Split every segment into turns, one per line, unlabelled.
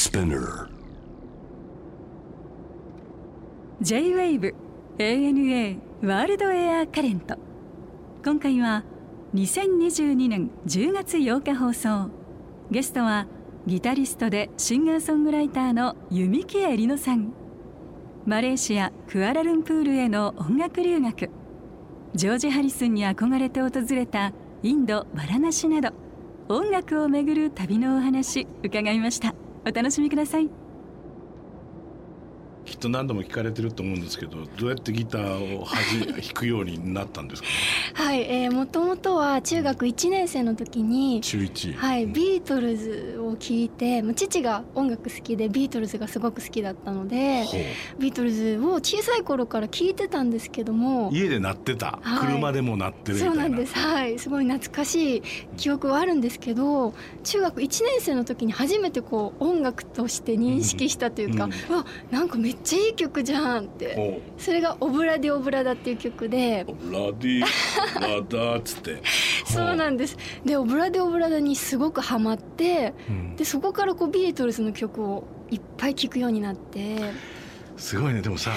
Spinner.
J-WAVE ANA ワールドエアカレント今回は2022年10月8日放送。ゲストはギタリストでシンガーソングライターの弓木えりのさん。マレーシアクアラルンプールへの音楽留学。ジョージ・ハリスンに憧れて訪れたインド・バラナシなど音楽をめぐる旅のお話伺いました。お楽しみください。
きっと何度も聞かれてると思うんですけどどうやってギターを弾くようになったんですか、ね、
はい、えー、もともとは中学1年生の時に
中1
はい、ビートルズを聴いて父が音楽好きでビートルズがすごく好きだったのでビートルズを小さい頃から聴いてたんですけども
家で鳴ってた、はい、車でも鳴ってる
そうなんです。はい。すごい懐かしい記憶はあるんですけど中学1年生の時に初めてこう音楽として認識したというか、うん、わなんかめっちゃいい曲じゃんって。それが「オブラディオブラダ」っていう曲で「
オブラディオブラダ」っつって。
そうなんです。で「オブラディオブラダ」にすごくハマって、うん、でそこからこうビートルズの曲をいっぱい聴くようになって。
すごいね。でもさ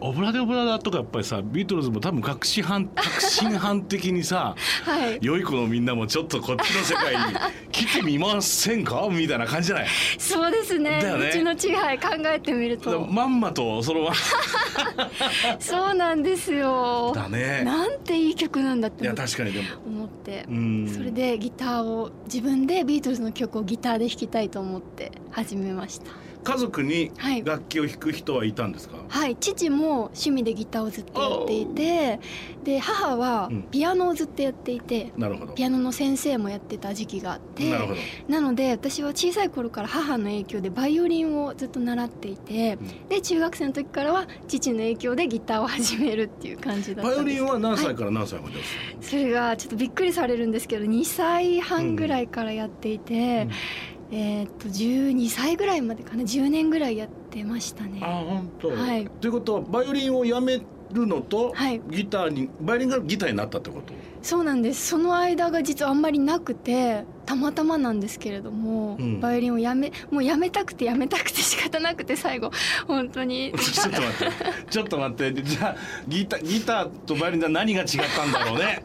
オブラデオブラダとかやっぱりさビートルズも多分革新犯 革新犯的にさ、はい、良い子のみんなもちょっとこっちの世界に 来てみませんか？みたいな感じじゃない？
そうですね。だよね。うちの違い考えてみると。
まんまとその
そうなんですよ。
だね。
なんていい曲なんだってい
や確かにでも。
思って。それでギターを自分でビートルズの曲をギターで弾きたいと思って始めました
家族に楽器を弾く人はいたんですか、
はい、父も趣味でギターをずっとやっていてで母はピアノをずっとやっていて、
なるほど。
ピアノの先生もやってた時期があってなるほど。なので私は小さい頃から母の影響でバイオリンをずっと習っていて、うん、で中学生の時からは父の影響でギターを始めるっていう感じだった
バイオリンは何歳から何歳まで、はい、
それがちょっとびっくりされるんですけど2歳半ぐらいからやっていて、うんうんえー、っと12歳ぐらいまでかな？10年ぐらいやってましたね。
あ本当、
はい、
ということはバイオリンをやめるのと、はい、ギターにバイオリンがギターになったってこと？
そうなんです。その間が実はあんまりなくてたまたまなんですけれども、うん、バイオリンをやめもうやめたくてやめたくて仕方なくて最後 本当に。
ちょっと待って。ちょっと待って。じゃあギタギターとバイオリンは何が違ったんだろうね。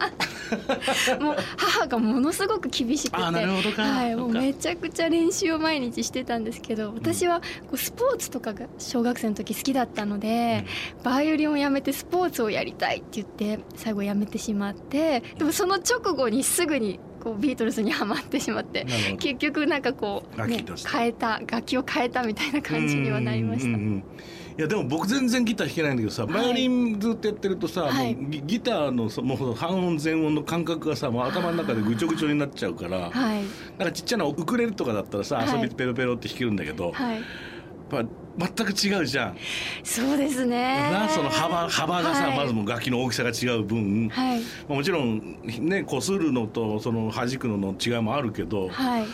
もう母がものすごく厳しくて。はい、もうめちゃくちゃ練習を毎日してたんですけど私はこうスポーツとかが小学生の時好きだったので、うん、バイオリンをやめてスポーツをやりたいって言って最後やめてしまってでもその直後にすぐにこうビートルズにはまってしまって結局なんかこう、ね、変えた楽器を変えたみたいな感じにはなりました。
いやでも僕全然ギター弾けないんだけどさ、バイオリンずっとやってるとさ、はい、ギターのもう半音全音の感覚がさもう頭の中でぐちょぐちょになっちゃうから、はい、なんかちっちゃなウクレレとかだったらさ、遊びペロペロって弾けるんだけど、はい、やっぱ全く違うじゃん。
そうですね。
なその幅幅がさ、はい、まずも楽器の大きさが違う分、はい、もちろんねこするのとその弾くのの違いもあるけど。はい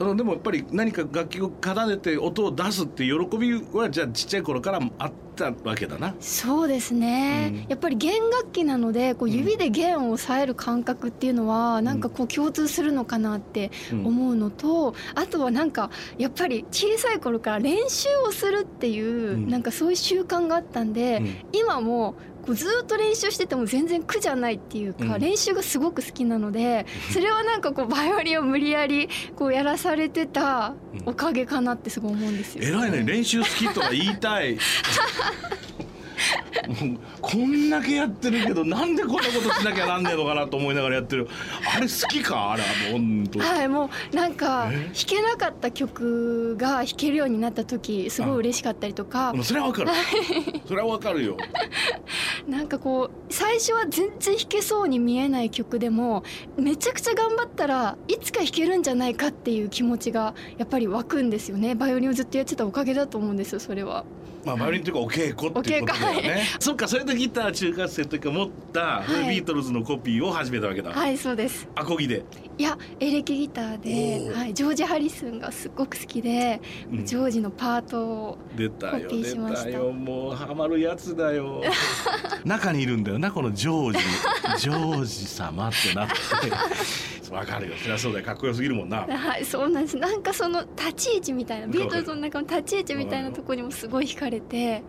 そのでもやっぱり何か楽器を奏でて音を出すって喜びはじゃあちっちゃい頃からあったわけだな。
そうですね、うん、やっぱり弦楽器なのでこう指で弦を押さえる感覚っていうのはなんかこう共通するのかなって思うのと、うん、あとはなんかやっぱり小さい頃から練習をするっていう、うん、なんかそういう習慣があったんで、今もこうずっと練習してても全然苦じゃないっていうか、うん、練習がすごく好きなのでそれはなんかこうバイオリンを無理やりこうやらされてたおかげかなってすごい思うんですよ。
偉いね練習好きとか言いたい こんだけやってるけどなんでこんなことしなきゃなんねえのかなと思いながらやってる。あれ好きか？あれはもう本当
はいもうなんか弾けなかった曲が弾けるようになった時すごい嬉しかったりとか。
それはわかる。それはわかるよ。
なんかこう最初は全然弾けそうに見えない曲でもめちゃくちゃ頑張ったらいつか弾けるんじゃないかっていう気持ちがやっぱり湧くんですよね。バイオリンをずっとやってたおかげだと思うんですよそれは。
まあ、バイオリンというかお稽古っていうことだよね、はい、そっかそれでギター中学生というか持った、はい、ビートルズのコピーを始めたわけだ。
はいそうです。
アコギで。
いやエレキギターで、はい、ジョージ・ハリスンがすごく好きで、うん、ジョージのパートをコピーしました。出たよ。
もうハマるやつだよ。中にいるんだよなこのジョージ。ジョージ様ってなってわかるよ。そりゃそうだよ。かっこよすぎるもんな。
はいそうなんです。なんかその立ち位置みたいなビートルズの中の立ち位置みたいなところにもすごい惹かれて、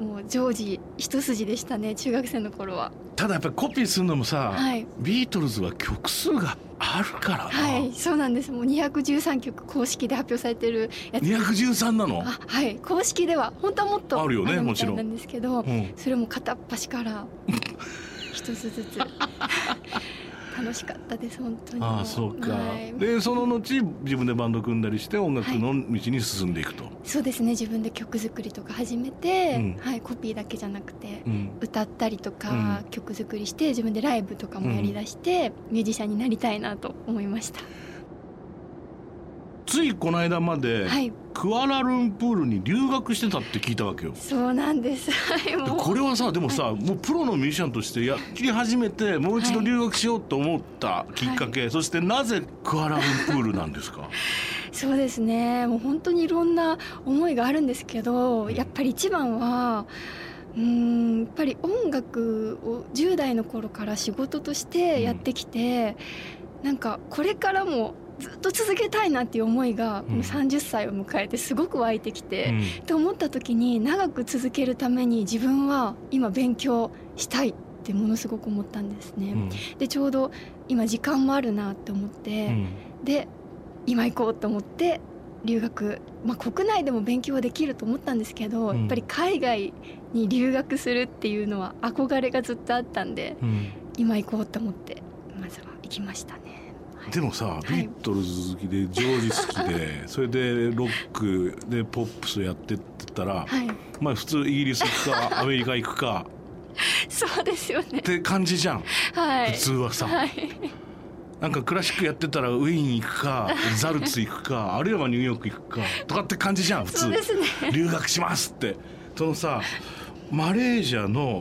うん、もう常時一筋でしたね中学生の頃は。
ただやっぱりコピーするのもさ、はい、ビートルズは曲数があるから
はいそうなんです。もう213曲公式で発表されてる
やつ。213なの？
はい。公式では本当はもっと
あるよねもちろん
なんですけど、うん、それも片っ端から一つずつ 楽しかったです本当に。
ああそうか、はい、でその後自分でバンド組んだりして音楽の道に進んでいくと、はい、
そうですね。自分で曲作りとか始めて、うん、はい、コピーだけじゃなくて、うん、歌ったりとか、うん、曲作りして自分でライブとかもやりだして、ミュージシャンになりたいなと思いました
ついこの間まで、はい、クアラルンプールに留学してたって聞いたわけよ。
そうなんです。
これはさでもさ、はい、もうプロのミュージシャンとしてやり始めてもう一度留学しようと思ったきっかけ、はい、そしてなぜクアラルンプールなんですか？
そうですね。もう本当にいろんな思いがあるんですけどやっぱり一番はうんやっぱり音楽を10代の頃から仕事としてやってきて、うん、なんかこれからもずっと続けたいなっていう思いがこの30歳を迎えてすごく湧いてきて、うん、と思った時に長く続けるために自分は今勉強したいってものすごく思ったんですね。うん、でちょうど今時間もあるなって思って、うん、で今行こうと思って留学、まあ、国内でも勉強はできると思ったんですけど、やっぱり海外に留学するっていうのは憧れがずっとあったんで、今行こうと思ってまずは行きましたね。
でもさ、ビートルズ好きで ジョージ好きでそれでロックでポップスやってってたら、はい、まあ普通イギリス行くか アメリカ行くか
そうですよね。
って感じじゃん、はい、普通はさ、はい、なんかクラシックやってたらウィーン行くかザルツ行くかあるいはニューヨーク行くかとかって感じじゃん普通、
ね、
留学しますって。そのさマレーシアの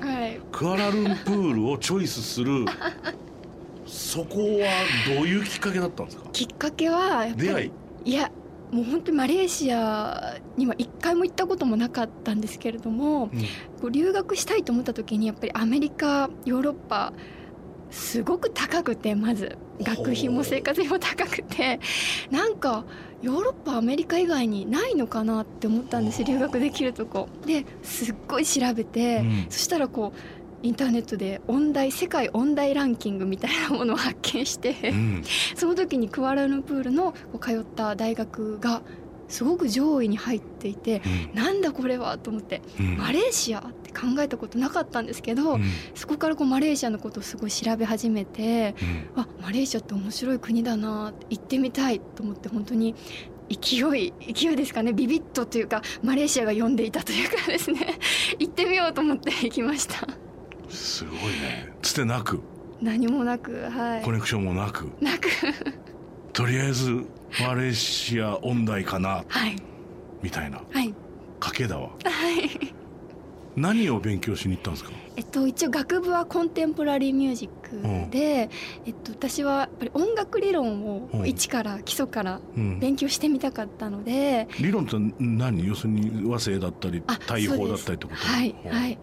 クアラルンプールをチョイスする そこはどういうきっかけだったんですか？
きっかけは
出会い？
いやもう本当にマレーシアには一回も行ったこともなかったんですけれども、うん、こう留学したいと思った時にやっぱりアメリカヨーロッパすごく高くてまず学費も生活費も高くてなんかヨーロッパアメリカ以外にないのかなって思ったんです留学できるとこ。ですっごい調べて、うん、そしたらこうインターネットで音大世界音大ランキングみたいなものを発見して、うん、その時にクアラルンプールの通った大学がすごく上位に入っていて、うん、なんだこれはと思って、うん、マレーシアって考えたことなかったんですけど、うん、そこからこうマレーシアのことをすごい調べ始めて、うん、あマレーシアって面白い国だな行ってみたいと思って本当に勢い勢いですかね？ビビッとというかマレーシアが呼んでいたというかですね。行ってみようと思って行きました。
すごいね。つてなく。
何もなくはい。
コネクションもなく。
なく。
とりあえずマレーシア音大かな、はい、みたいな、はい、賭けだわ。はい。何を勉強しに行ったんですか？
えっと、一応学部はコンテンポラリーミュージックで、うん、えっと、私はやっぱり音楽理論を一から基礎から勉強してみたかったので、
うん、理論って何？要するに和声だったり大法だったりってこと？
はいはい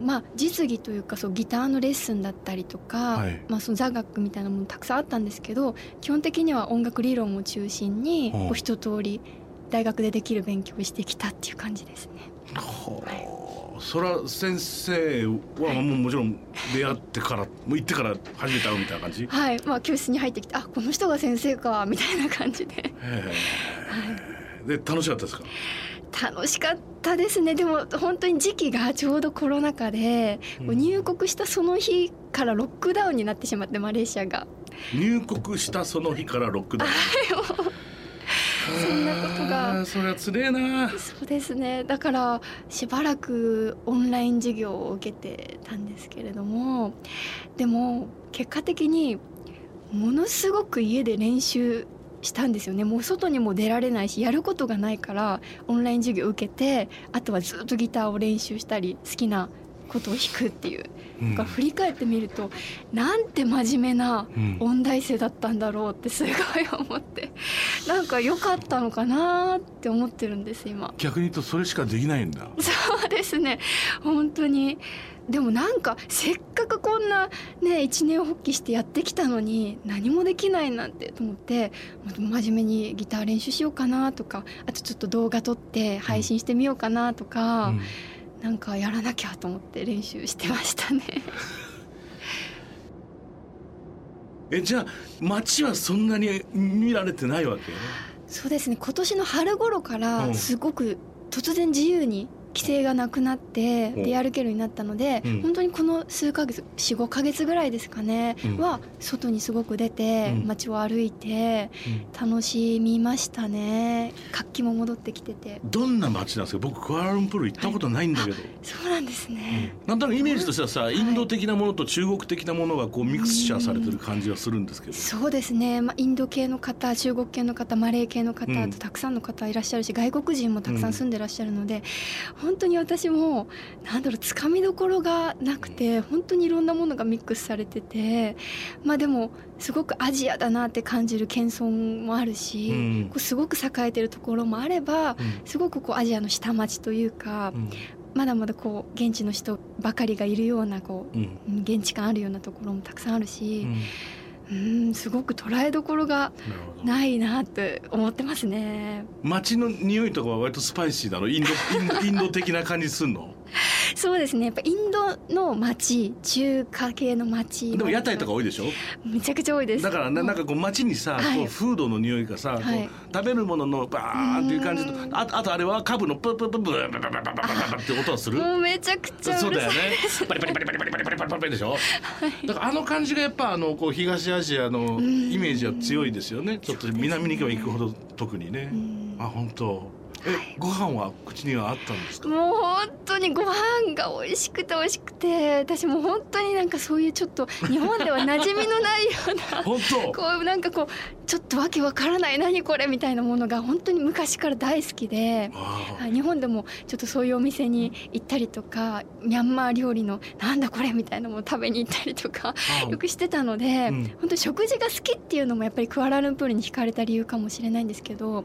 まあ、実技というかそうギターのレッスンだったりとか、はい、まあ、その座学みたいなものたくさんあったんですけど基本的には音楽理論を中心にこう一通り大学でできる勉強をしてきたっていう感じですね。
はい、それは先生はもうもちろん出会ってから、もう行ってから初めて会うみたいな感じ？
はい。まあ教室に入ってきてあこの人が先生かみたいな感じで。はい、
で楽しかったですか？
楽しかったですね。でも本当に時期がちょうどコロナ禍で、うん、入国したその日からロックダウンになってしまってマレーシアが。
入国したその日からロックダウン。
そんなことが。
それはつれえな。
そうですね。だからしばらくオンライン授業を受けてたんですけれどもでも結果的にものすごく家で練習したんですよね。もう外にも出られないしやることがないからオンライン授業受けてあとはずっとギターを練習したり好きなことを弾くっていう、うん、振り返ってみるとなんて真面目な音大生だったんだろうってすごい思って、うん、なんか良かったのかなって思ってるんです今。
逆に言うとそれしかできないんだ。
そ うそうですね。本当に。でもなんかせっかくこんなね一年発起してやってきたのに何もできないなんてと思って真面目にギター練習しようかなとかあとちょっと動画撮って配信してみようかなとか、うん、なんかやらなきゃと思って練習してましたね。
えじゃあ街はそんなに見られてないわけ？
そうですね。今年の春頃からすごく突然自由に規制がなくなって出歩けるようになったので、うん、本当にこの数ヶ月45ヶ月ぐらいですかね、うん、は外にすごく出て街を歩いて楽しみましたね。活気も戻ってきてて。
どんな街なんですか？僕クアラルンプール行ったことないんだけど、はい、
そうなんですね、
うん、なんとなくイメージとしてはさ、インド的なものと中国的なものがこうミクスチャーされてる感じはするんですけど、
そうですね、まあ、インド系の方中国系の方マレー系の方、とたくさんの方いらっしゃるし外国人もたくさん住んでらっしゃるので、本当に私もなんだろうつかみどころがなくて本当にいろんなものがミックスされててまあでもすごくアジアだなって感じる謙遜もあるし、うん、こうすごく栄えてるところもあれば、うん、すごくこうアジアの下町というか、うん、まだまだこう現地の人ばかりがいるようなこう、現地感あるようなところもたくさんあるし。うんすごく捉えどころがないなって思ってますね。
街の匂いとかは割とスパイシーだろ？インドインド的な感じすんの？
そうですね。やっぱインドの街中華系の街
でも屋台とか多いでしょ？
めちゃくちゃ多いです。
だからななんかこう街にさ、はい、こうフードの匂いがさ、はい、食べるもののバーンっていう感じとああとあれはカブのププププブブブブブブブって音はする
もうめちゃくちゃ
そうだよねパリパリパリパリパリパリパリパリパリでしょ、はい、だからあの感じがやっぱあのこう東アジアのイメージは強いですよねちょっと南に行けば行くほど特にねあ本当え、ご飯は口にはあったんですか？
もう本当にご飯が美味しくて美味しくて私も本当になんかそういうちょっと日本では馴染みのないような
本当？
こうなんかこうちょっとわけわからない何これみたいなものが本当に昔から大好きで日本でもちょっとそういうお店に行ったりとかミャンマー料理のなんだこれみたいなもの食べに行ったりとかよくしてたので、うん、本当に食事が好きっていうのもやっぱりクアラルンプールに惹かれた理由かもしれないんですけど。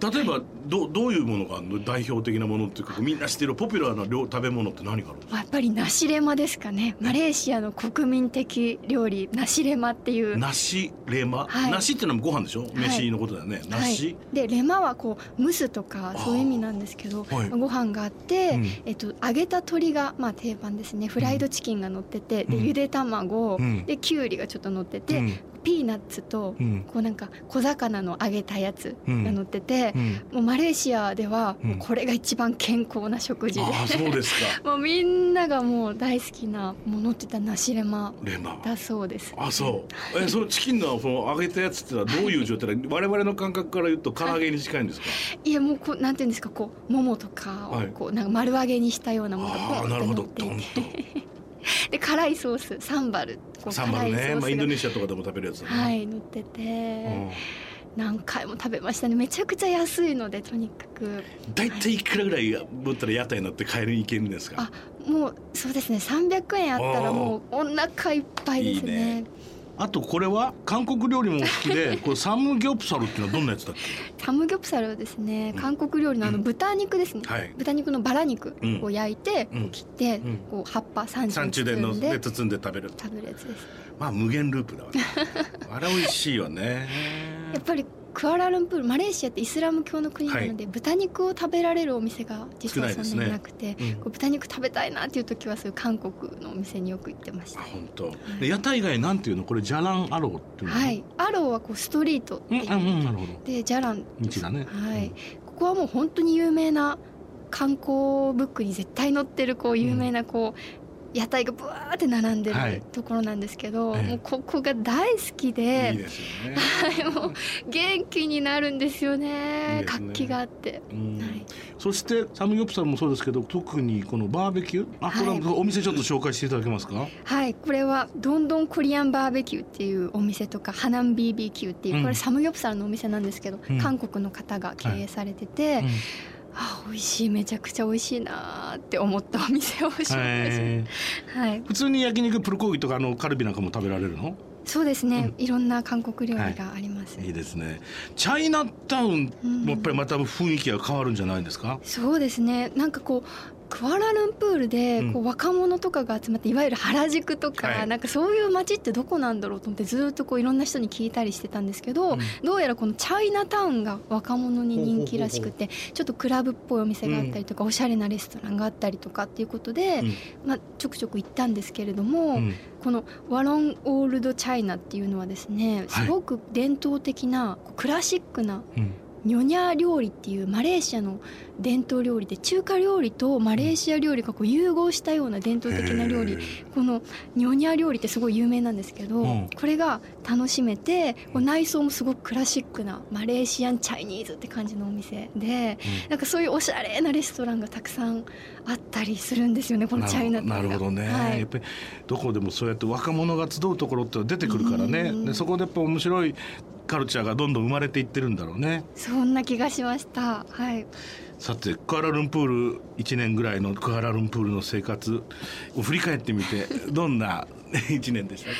例えばどどういうものが代表的なものっていうかみんな知ってるポピュラーな料食べ物って何があるんですか？
やっぱりナシレマですかね。マレーシアの国民的料理ナシレマっていう。
ナシレマ、はい、ナシっていうのはご飯でしょ、飯のことだよね。ナシ、
はい、でレマはこう蒸すとかそういう意味なんですけど、はい、ご飯があって、うん、えっと、揚げた鶏がまあ定番ですね。フライドチキンが乗ってて、うん、でゆで卵、うん、できゅうりがちょっと乗ってて、ピーナッツと、こうなんか小魚の揚げたやつが乗ってて、もうマレーシアではこれが一番健康な食事で、
あそうですか。
もうみんながもう大好きなものって言ったらナシレマ。だそうです、
あそう。えそのチキンのその揚げたやつってのはどういう状態？で我々の感覚から言うと唐揚げに近いんですか、
い、やもうこうなんていうんですかこうももとかをこうなんか丸揚げにしたようなものが
ポンと乗ってい
てで辛いソースサンバル。
サンバルね、まあ、インドネシアとかでも食べるやつ、ね、
はい乗ってて、うん、何回も食べましたね。めちゃくちゃ安いのでとにかく。
大体い。くらぐらい持ったら屋台になって買えるいけるんですか？
あもうそうですね。300円あったらもうお腹いっぱいですね。いいね
あとこれは韓国料理も好きで これサムギョプサルっていうのはどんなやつだっ
け？サムギョプサルはですね韓国料理のあの豚肉ですね、うんはい、豚肉のバラ肉を焼いて、うん、切って、こう葉っぱ
三
種
で包んで包んで食べる
食べるやつです。
まあ無限ループだわあれ美味しいよね。
やっぱりクアラルンプールマレーシアってイスラム教の国なので、はい、豚肉を食べられるお店が実はそんなになくて、ねうん、こう豚肉食べたいなっていう時はそういう韓国のお店によく行ってました、
本当、はい、屋台以外なんていうの？これジャランアローっていうの？
はい。アローはこうストリートっていう、うんうん、なるほど。でジャラン。
道だね。
はい、ここはもう本当に有名な観光ブックに絶対載ってるこう有名なこう、屋台がぶわーって並んでるところなんですけど、はい、もうここが大好きで、ね、はい、もう元気になるんですよね、ね、活気があって、はい、
そしてサムギョプサルもそうですけど特にこのバーベキュー？あこれはお店ちょっと紹介していただけますか？
はいこれはどんどんコリアンバーベキューっていうお店とかハナン BBQ っていうこれサムギョプサルのお店なんですけど、うん、韓国の方が経営されてて、はい。うんあ美味しいめちゃくちゃ美味しいなって思ったお店を紹介し
はい、普通に焼肉プルコーギとかあのカルビなんかも食べられるの？
そうですね、うん、いろんな韓国料理があります、
はい、いいですね。チャイナタウンもやっぱりまた雰囲気が変わるんじゃないですか、
うん、そうですね。なんかこうクアラルンプールでこう若者とかが集まっていわゆる原宿とか、はい、なんかそういう街ってどこなんだろうと思ってずっとこういろんな人に聞いたりしてたんですけど、うん、どうやらこのチャイナタウンが若者に人気らしくてちょっとクラブっぽいお店があったりとか、うん、おしゃれなレストランがあったりとかっていうことで、うん、まあ、ちょくちょく行ったんですけれども、このワロンオールドチャイナっていうのはですねすごく伝統的なクラシックな、ニョニャ料理っていうマレーシアの伝統料理で中華料理とマレーシア料理がこう融合したような伝統的な料理。このニョニャ料理ってすごい有名なんですけど、うん、これが楽しめて内装もすごくクラシックなマレーシアンチャイニーズって感じのお店で、うん、なんかそういうおしゃれなレストランがたくさんあったりするんですよねこのチャイナ
なるほどね、はい、やっぱりどこでもそうやって若者が集うところって出てくるからね、でそこでやっぱ面白いカルチャーがどんどん生まれていってるんだろうね。
そんな気がしました。はい。
さてクアラルンプール1年ぐらいのクアラルンプールの生活を振り返ってみて どんな1年でしたか？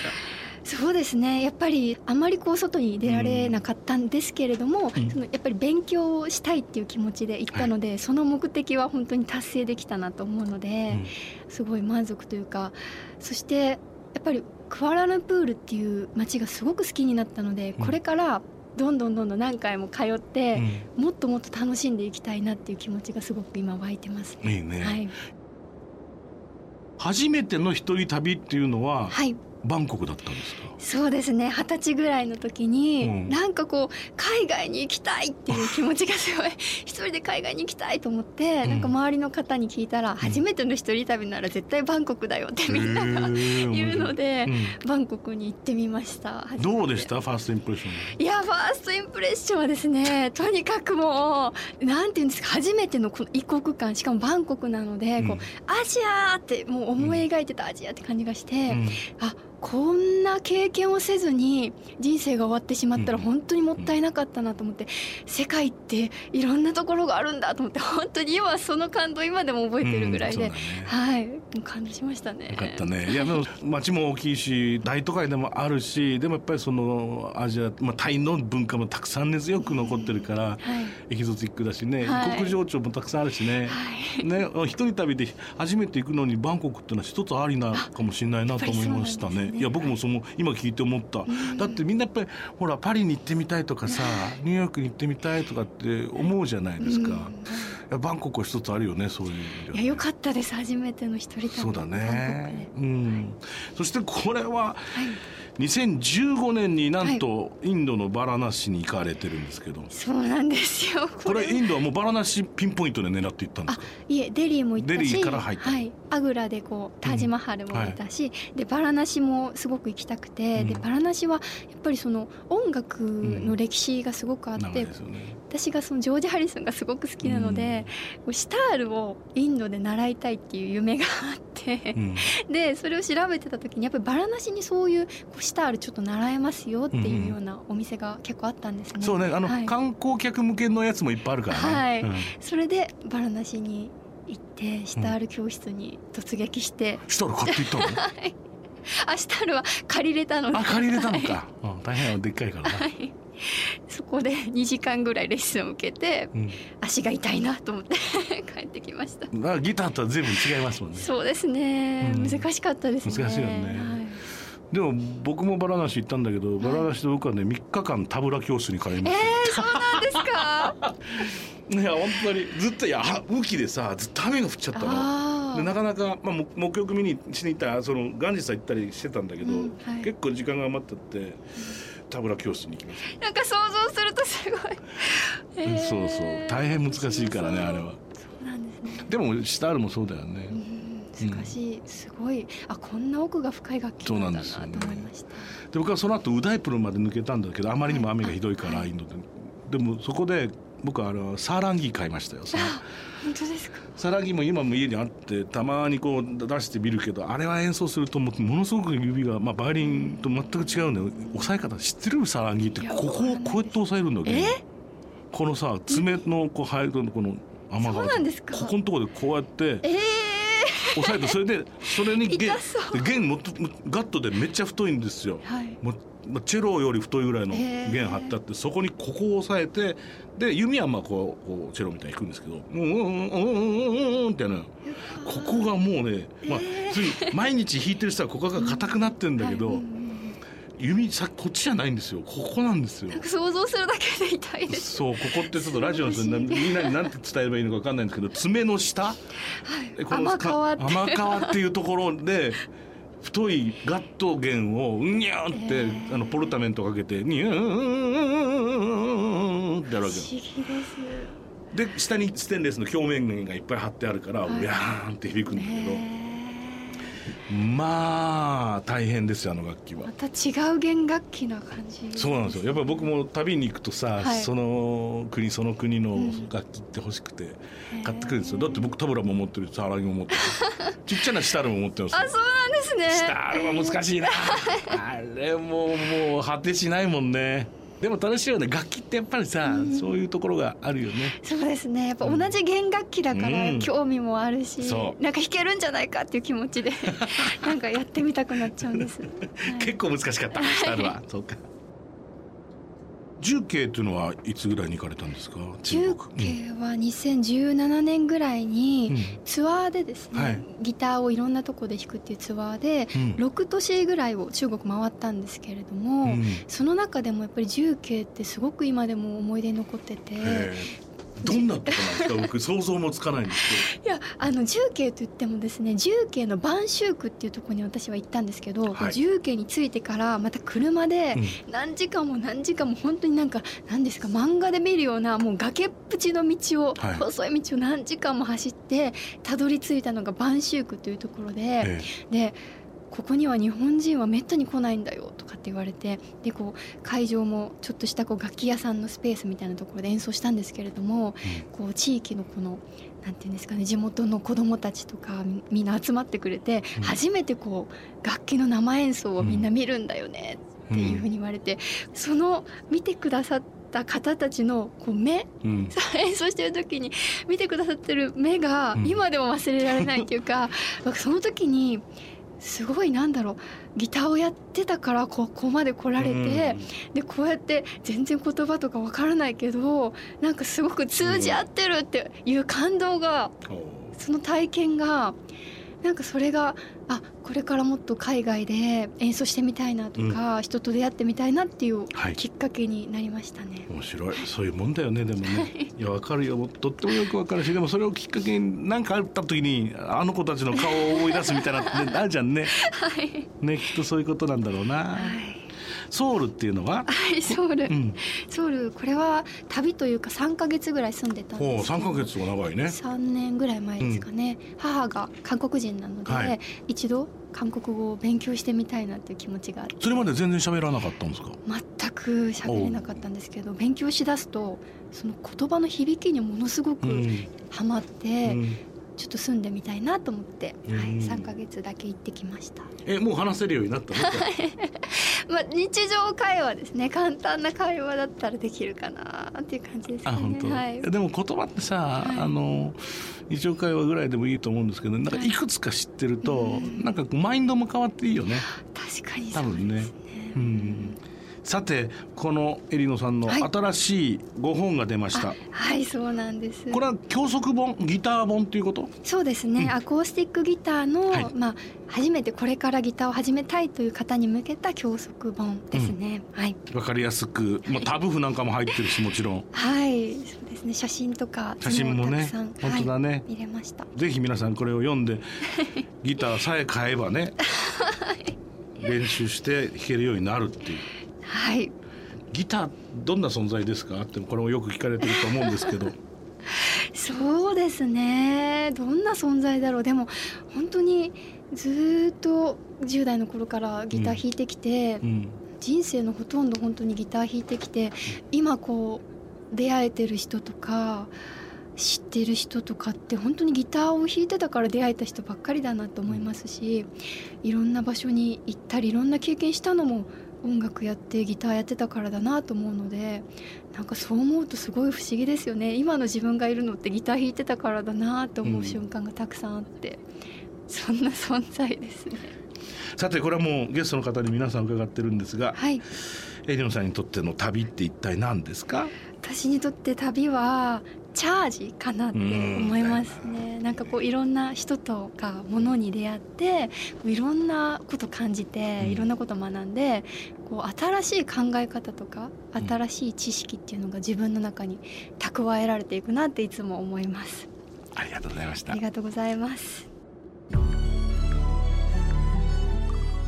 そうですね。やっぱりあまりこう外に出られなかったんですけれども、うん、そのやっぱり勉強をしたいっていう気持ちで行ったので、はい、その目的は本当に達成できたなと思うので、うん、すごい満足というかそしてやっぱりクアラルンプールっていう街がすごく好きになったので、これからどんどんどんどん何回も通って、うん、もっともっと楽しんでいきたいなっていう気持ちがすごく今湧いてます、
ね。いいね。はい。初めての一人旅っていうのは、はい、バンコクだったんですか？
そうですね。二十歳ぐらいの時に、うん、なんかこう海外に行きたいっていう気持ちがすごい 一人で海外に行きたいと思って、うん、なんか周りの方に聞いたら、うん、初めての一人旅なら絶対バンコクだよってみんなが言うので、バンコクに行ってみました
どうでした？ファーストインプレッショ
ンいやファーストインプレッションはですね とにかくもうなんていうんですか初めてのこの異国感しかもバンコクなので、こうアジアってもう思い描いてたアジアって感じがして、あこんな経験をせずに人生が終わってしまったら本当にもったいなかったなと思って、世界っていろんなところがあるんだと思って本当に今その感動今でも覚えてるぐらいで、うんね、はい。感動しましたね。
よかったね。いやでも街も大きいし大都会でもあるしでもやっぱりそのアジア、まあ、タイの文化もたくさん根強く残ってるから、はい、エキゾチックだしね、はい、国情庁もたくさんあるしね,、はい、ね一人旅で初めて行くのにバンコクっていうのは一つありなかもしれないなと思いましたね。いや僕もその今聞いて思った、だってみんなやっぱりほらパリに行ってみたいとかさニューヨークに行ってみたいとかって思うじゃないですか。バンコクは一つあるよねそういう、
ね、いや良かったです。初めての一人旅。
そうだね。うん、そしてこれは、はい2015年になんとインドのバラナシに行かれてるんですけど、はい、
そうなんですよ。
これインドはもうバラナシピンポイントで狙っていったんですか？
いえデリーも行ったし
デリーから入った、
はい、アグラでこうタージマハルも見たし、うんはい、でバラナシもすごく行きたくて、うん、でバラナシはやっぱりその音楽の歴史がすごくあって、うんね、私がそのジョージ・ハリソンがすごく好きなので、うん、シタールをインドで習いたいっていう夢があって でそれを調べてた時にやっぱりバラナシにそういうシタールちょっと習えますよっていうようなお店が結構あったんですね。
そうねあの、はい、観光客向けのやつもいっぱいあるからね。はい、うん、
それでバラナシに行ってシタール教室に突撃して、
うん、シタール買っていったの？
はい。あシタールは借りれたの
あ借りれたのか、はい、うん、大変でっかいからな、はい
そこで2時間ぐらいレッスンを受けて、うん、足が痛いなと思って 帰ってきました。
ギターとは随分違いますもんね。
そうですね、うん、難しかったですね。
難しいよね、はい。でも僕もバラナシ行ったんだけど、バラナシと僕はね3日間タブラ教室に通いました、
えー、そうなんですか？
いや本当にずっといや雨季でさずっと雨が降っちゃったの。でなかなか、まあ、目標見にしに行ったそのガンジスは行ったりしてたんだけど、うんはい、結構時間が余ってってタブラ教室に行きました。
なんか想像するとすごい、
えー、そうそう。大変難しいからねあれは。
そうなんですね。
でもシタールもそうだよね、
難しい、すごい。あこんな奥が深い楽器なんだなと思いました、ね、
で僕はその後ウダイプルまで抜けたんだけどあまりにも雨がひどいから、インドで。でもそこで僕はあのサーランギ買いましたよ。
本当ですか？
サーランギも今も家にあってたまにこう出してみるけどあれは演奏するとものすごく指が、まあ、バイオリンと全く違うんだよ。押さえ方知ってる？サーランギって。ここをこうやって押さえるんだけどこのさ爪のこう入るのこの
雨がこ
このところでこうやって、えー、押さえてそれでそれに弦弦もガットでめっちゃ太いんですよ、はい、もチェロより太いぐらいの弦張ってあってそこにここを押さえてで弓はまあこうこうチェロみたいにいくんですけどうんうんうんうんうんうんってねここがもうね、まあ、毎日弾いてる人はここが硬くなってるんだけど。弓さこっちじゃないんですよ。ここなんですよ。
想像するだけで痛いです。
そうここってちょっとラジオの人 みんなに何て伝えればいいのか分かんないんですけど爪の下、は
い、この甘皮
っていうところで太いガット弦をうにゃーって、えー、あのポルタメントかけてニューってやるわけ
不思議です。
で下にステンレスの表面弦がいっぱい貼ってあるから、はい、ウヤーンって響くんだけど、え。ーまあ大変ですよあの楽器は。
また違う弦楽器な感じ。
そうなんですよ。やっぱり僕も旅に行くとさ、はい、その国その国の楽器って欲しくて買ってくるんですよ、だって僕タブラも持ってるサーラギも持ってる。ちっちゃなシタルも持ってます
あそうなんですね。
シタルは難しいな。あれももう果てしないもんねでも楽しいよね。楽器ってやっぱりさ、うん、そういうところがあるよね。
そうですね。やっぱ同じ弦楽器だから興味もあるし、う。ん、なんか弾けるんじゃないかっていう気持ちでなんかやってみたくなっちゃうんです、はい、
結構難しかった。は。そうか重慶というのはいつぐらいに行かれたんですか？
重慶は2017年ぐらいにツアーでですね、うんはい、ギターをいろんなとこで弾くっていうツアーで6都市ぐらいを中国回ったんですけれども、うん、その中でもやっぱり重慶ってすごく今でも思い出に残ってて
どんなとこなんですか？僕想像もつかないんです
けど。いやあの重慶といってもですね重慶の播州区っていうところに私は行ったんですけど、はい、重慶に着いてからまた車で何時間も何時間も本当になんか何ですか漫画で見るようなもう崖っぷちの道を、はい、細い道を何時間も走ってたどり着いたのが播州区というところで、ええ、でここには日本人はめったに来ないんだよとかって言われてでこう会場もちょっとしたこう楽器屋さんのスペースみたいなところで演奏したんですけれども、こう地域のこのなんていうんですかね地元の子どもたちとかみんな集まってくれて、初めてこう楽器の生演奏をみんな見るんだよねっていうふうに言われて、その見てくださった方たちのこう目、うん、演奏してる時に見てくださってる目が今でも忘れられないっていうか、うん、その時にすごいなんだろう。ギターをやってたからここまで来られて、うん、でこうやって全然言葉とかわからないけどなんかすごく通じ合ってるっていう感動が、その体験がなんかそれがあこれからもっと海外で演奏してみたいなとか、うん、人と出会ってみたいなっていうきっかけになりましたね、
はい、面白い。そういうもんだよねでもね。い。やわかるよ。とってもよくわかるしでもそれをきっかけに何かあった時にあの子たちの顔を思い出すみたいなってあるじゃんね、はい、ねきっとそういうことなんだろうな。はいソウルっていうのは？
はいソウル、うん、ソウルこれは旅というか3か月ぐらい住んでたんです
けど。3か月は長いね。
3年ぐらい前ですかね、うん、母が韓国人なので、はい、一度韓国語を勉強してみたいなっていう気持ちがあって。
それまで全然喋らなかったんですか？
全く喋れなかったんですけど勉強しだすとその言葉の響きにものすごくハマって、うん。ちょっと住んでみたいなと思って、はい、3か月だけ行ってきました。
えもう話せるようになったの？
まあ日常会話ですね。簡単な会話だったらできるかなっていう感じですね。あ本当、はい、
でも言葉ってさ、はい、あの日常会話ぐらいでもいいと思うんですけどなんかい。くつか知ってると、はい、なんかマインドも変わっていいよね。
確かにそうですね、ね、うん
さてこのエリノさんの新しい5本が出ました、はい、
はい、そうなんです。
これは教則本ギター本っていうこと？
そうですね、うん、アコースティックギターの、はい、まあ初めてこれからギターを始めたいという方に向けた教則本ですね、うん、はい。
わかりやすく、まあ、タブ譜なんかも入ってるしもちろん。
はい。そうですね。写真とか
写真もね本当だね、はい、
見れました。
ぜひ皆さんこれを読んで ギターさえ買えばね、はい、練習して弾けるようになるっていう
はい。
ギターどんな存在ですか？ってこれもよく聞かれてると思うんですけど。
そうですね。どんな存在だろう。でも本当にずっと10代の頃からギター弾いてきて、うん。うん、人生のほとんど本当にギター弾いてきて今こう出会えてる人とか知ってる人とかって本当にギターを弾いてたから出会えた人ばっかりだなと思いますしいろんな場所に行ったりいろんな経験したのも音楽やってギターやってたからだなと思うのでなんかそう思うとすごい不思議ですよね。今の自分がいるのってギター弾いてたからだなと思う瞬間がたくさんあって、うん、そんな存在ですね。
さてこれはもうゲストの方に皆さん伺ってるんですが、はい、エリオンさんにとっての旅って一体何ですか？
私にとって旅はチャージかなって思いますね。んなんかこういろんな人とか物に出会っていろんなこと感じていろんなこと学んでこう新しい考え方とか新しい知識っていうのが自分の中に蓄えられていくなっていつも思います。
ありがとうございました。
ありがとうございます。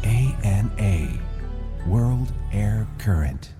ANA World Air Current